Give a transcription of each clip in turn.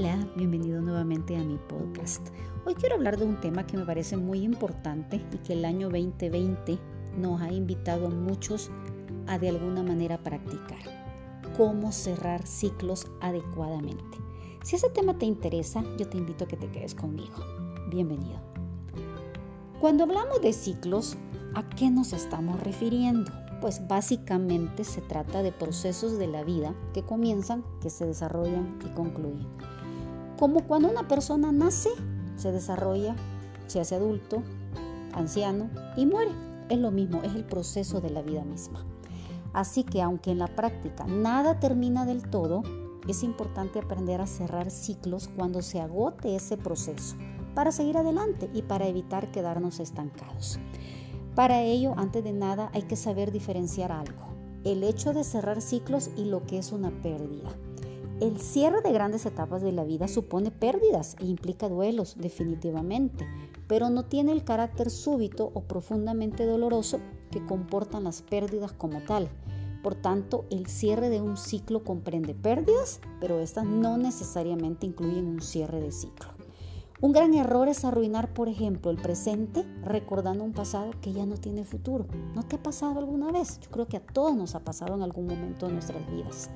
Hola, bienvenido nuevamente a mi podcast. Hoy quiero hablar de un tema que me parece muy importante y que el año 2020 nos ha invitado a muchos a de alguna manera practicar. Cómo cerrar ciclos adecuadamente. Si ese tema te interesa, yo te invito a que te quedes conmigo. Bienvenido. Cuando hablamos de ciclos, ¿a qué nos estamos refiriendo? Pues básicamente se trata de procesos de la vida que comienzan, que se desarrollan y concluyen. Como cuando una persona nace, se desarrolla, se hace adulto, anciano y muere. Es lo mismo, es el proceso de la vida misma. Así que aunque en la práctica nada termina del todo, es importante aprender a cerrar ciclos cuando se agote ese proceso para seguir adelante y para evitar quedarnos estancados. Para ello, antes de nada, hay que saber diferenciar algo, el hecho de cerrar ciclos y lo que es una pérdida. El cierre de grandes etapas de la vida supone pérdidas e implica duelos, definitivamente, pero no tiene el carácter súbito o profundamente doloroso que comportan las pérdidas como tal. Por tanto, el cierre de un ciclo comprende pérdidas, pero estas no necesariamente incluyen un cierre de ciclo. Un gran error es arruinar, por ejemplo, el presente recordando un pasado que ya no tiene futuro. ¿No te ha pasado alguna vez? Yo creo que a todos nos ha pasado en algún momento de nuestras vidas.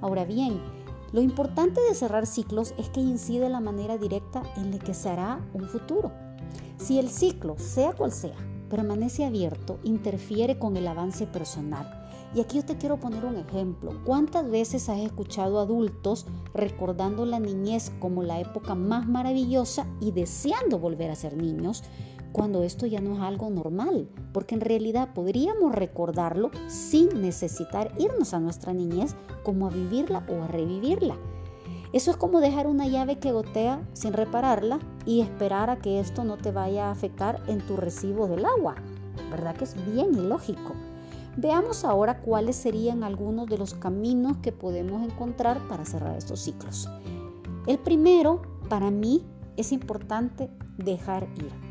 Ahora bien, lo importante de cerrar ciclos es que incide la manera directa en la que se hará un futuro. Si el ciclo, sea cual sea, permanece abierto, interfiere con el avance personal y aquí yo te quiero poner un ejemplo. ¿Cuántas veces has escuchado adultos recordando la niñez como la época más maravillosa y deseando volver a ser niños? Cuando esto ya no es algo normal, porque en realidad podríamos recordarlo sin necesitar irnos a nuestra niñez como a vivirla o a revivirla. Eso es como dejar una llave que gotea sin repararla y esperar a que esto no te vaya a afectar en tu recibo del agua. ¿Verdad que es bien ilógico? Veamos ahora cuáles serían algunos de los caminos que podemos encontrar para cerrar estos ciclos. El primero, para mí, es importante dejar ir.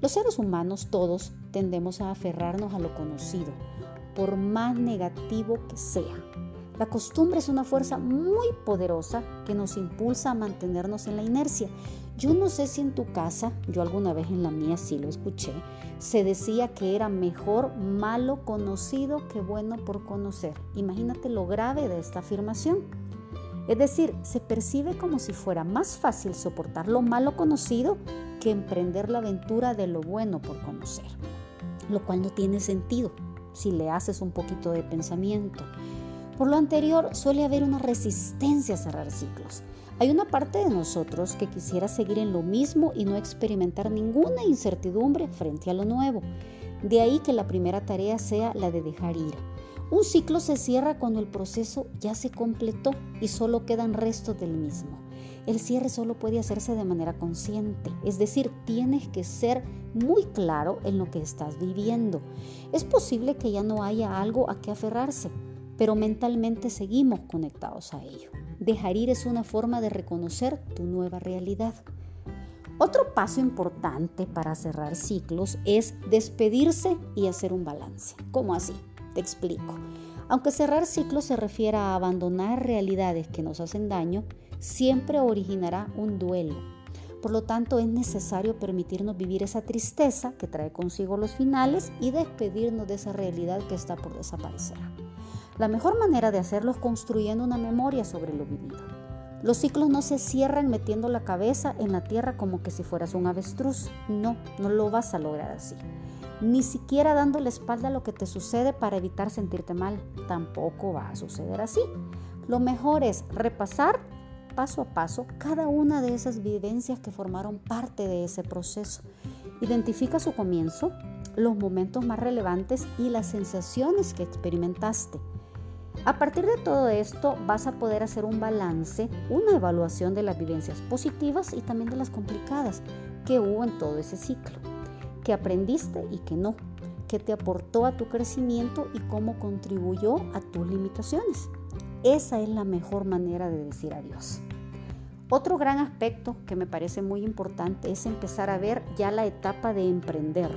Los seres humanos todos tendemos a aferrarnos a lo conocido, por más negativo que sea. La costumbre es una fuerza muy poderosa que nos impulsa a mantenernos en la inercia. Yo no sé si en tu casa, yo alguna vez en la mía sí lo escuché, se decía que era mejor malo conocido que bueno por conocer. Imagínate lo grave de esta afirmación. Es decir, se percibe como si fuera más fácil soportar lo malo conocido emprender la aventura de lo bueno por conocer, lo cual no tiene sentido si le haces un poquito de pensamiento. Por lo anterior, suele haber una resistencia a cerrar ciclos. Hay una parte de nosotros que quisiera seguir en lo mismo y no experimentar ninguna incertidumbre frente a lo nuevo. De ahí que la primera tarea sea la de dejar ir. Un ciclo se cierra cuando el proceso ya se completó y solo quedan restos del mismo. El cierre solo puede hacerse de manera consciente, es decir, tienes que ser muy claro en lo que estás viviendo. Es posible que ya no haya algo a qué aferrarse, pero mentalmente seguimos conectados a ello. Dejar ir es una forma de reconocer tu nueva realidad. Otro paso importante para cerrar ciclos es despedirse y hacer un balance. ¿Cómo así? Te explico. Aunque cerrar ciclos se refiera a abandonar realidades que nos hacen daño, siempre originará un duelo. Por lo tanto, es necesario permitirnos vivir esa tristeza que trae consigo los finales y despedirnos de esa realidad que está por desaparecer. La mejor manera de hacerlo es construyendo una memoria sobre lo vivido. Los ciclos no se cierran metiendo la cabeza en la tierra como que si fueras un avestruz. No, no lo vas a lograr así. Ni siquiera dando la espalda a lo que te sucede para evitar sentirte mal. Tampoco va a suceder así. Lo mejor es repasar paso a paso cada una de esas vivencias que formaron parte de ese proceso. Identifica su comienzo, los momentos más relevantes y las sensaciones que experimentaste. A partir de todo esto vas a poder hacer un balance, una evaluación de las vivencias positivas y también de las complicadas que hubo en todo ese ciclo, que aprendiste y que no, que te aportó a tu crecimiento y cómo contribuyó a tus limitaciones. Esa es la mejor manera de decir adiós. Otro gran aspecto que me parece muy importante es empezar a ver ya la etapa de emprender.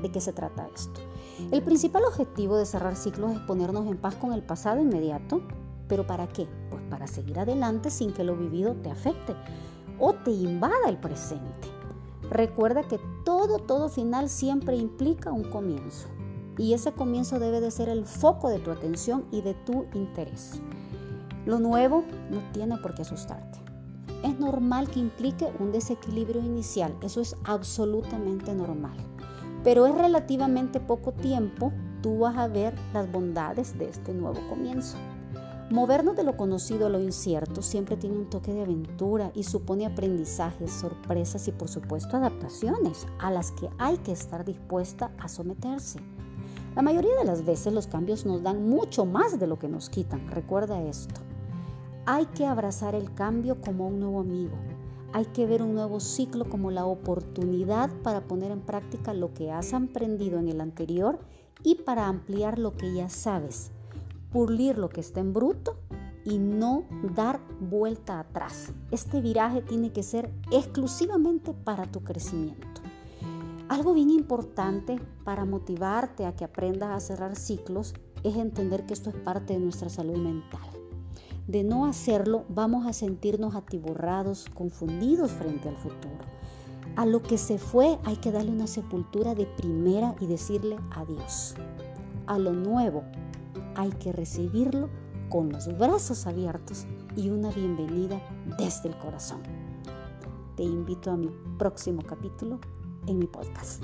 ¿De qué se trata esto? El principal objetivo de cerrar ciclos es ponernos en paz con el pasado inmediato ¿Pero para qué? Pues para seguir adelante sin que lo vivido te afecte o te invada el presente. Recuerda que todo, todo final siempre implica un comienzo. Y ese comienzo debe de ser el foco de tu atención y de tu interés. Lo nuevo no tiene por qué asustarte. Es normal que implique un desequilibrio inicial, eso es absolutamente normal. Pero es relativamente poco tiempo, tú vas a ver las bondades de este nuevo comienzo. Movernos de lo conocido a lo incierto siempre tiene un toque de aventura y supone aprendizajes, sorpresas y por supuesto adaptaciones a las que hay que estar dispuesta a someterse. La mayoría de las veces los cambios nos dan mucho más de lo que nos quitan, recuerda esto. Hay que abrazar el cambio como un nuevo amigo. Hay que ver un nuevo ciclo como la oportunidad para poner en práctica lo que has aprendido en el anterior y para ampliar lo que ya sabes pulir lo que está en bruto y no dar vuelta atrás. Este viraje tiene que ser exclusivamente para tu crecimiento. Algo bien importante para motivarte a que aprendas a cerrar ciclos es entender que esto es parte de nuestra salud mental. De no hacerlo, vamos a sentirnos atiborrados, confundidos frente al futuro. A lo que se fue hay que darle una sepultura de primera y decirle adiós. A lo nuevo hay que recibirlo con los brazos abiertos y una bienvenida desde el corazón. Te invito a mi próximo capítulo en mi podcast.